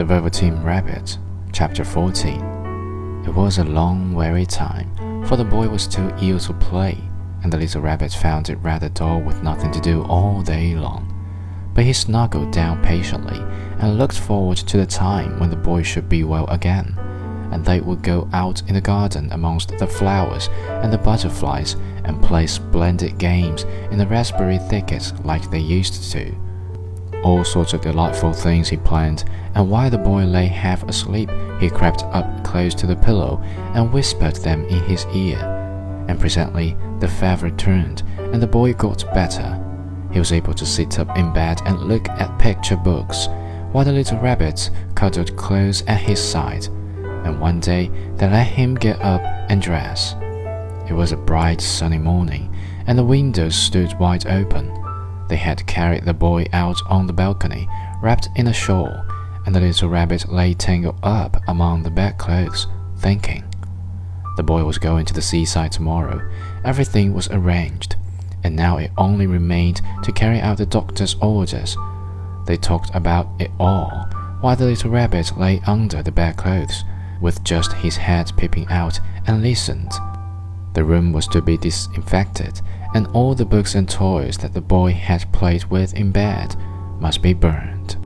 The Velveteen Rabbit, Chapter 14. It was a long, weary time, for the boy was too ill to play, and the little rabbit found it rather dull with nothing to do all day long. But he snuggled down patiently and looked forward to the time when the boy should be well again, and they would go out in the garden amongst the flowers and the butterflies and play splendid games in the raspberry thickets like they used to. All sorts of delightful things he planned, and while the boy lay half asleep, he crept up close to the pillow and whispered them in his ear. And presently the fever turned, and the boy got better. He was able to sit up in bed and look at picture books, while the little rabbit cuddled close at his side. And one day they let him get up and dress. It was a bright sunny morning, and the windows stood wide open. They had carried the boy out on the balcony, wrapped in a shawl, and the little rabbit lay tangled up among the bedclothes, thinking. The boy was going to the seaside tomorrow. Everything was arranged, and now it only remained to carry out the doctor's orders. They talked about it all, while the little rabbit lay under the bedclothes, with just his head peeping out, and listened. The room was to be disinfected, and all the books and toys that the boy had played with in bed must be burned.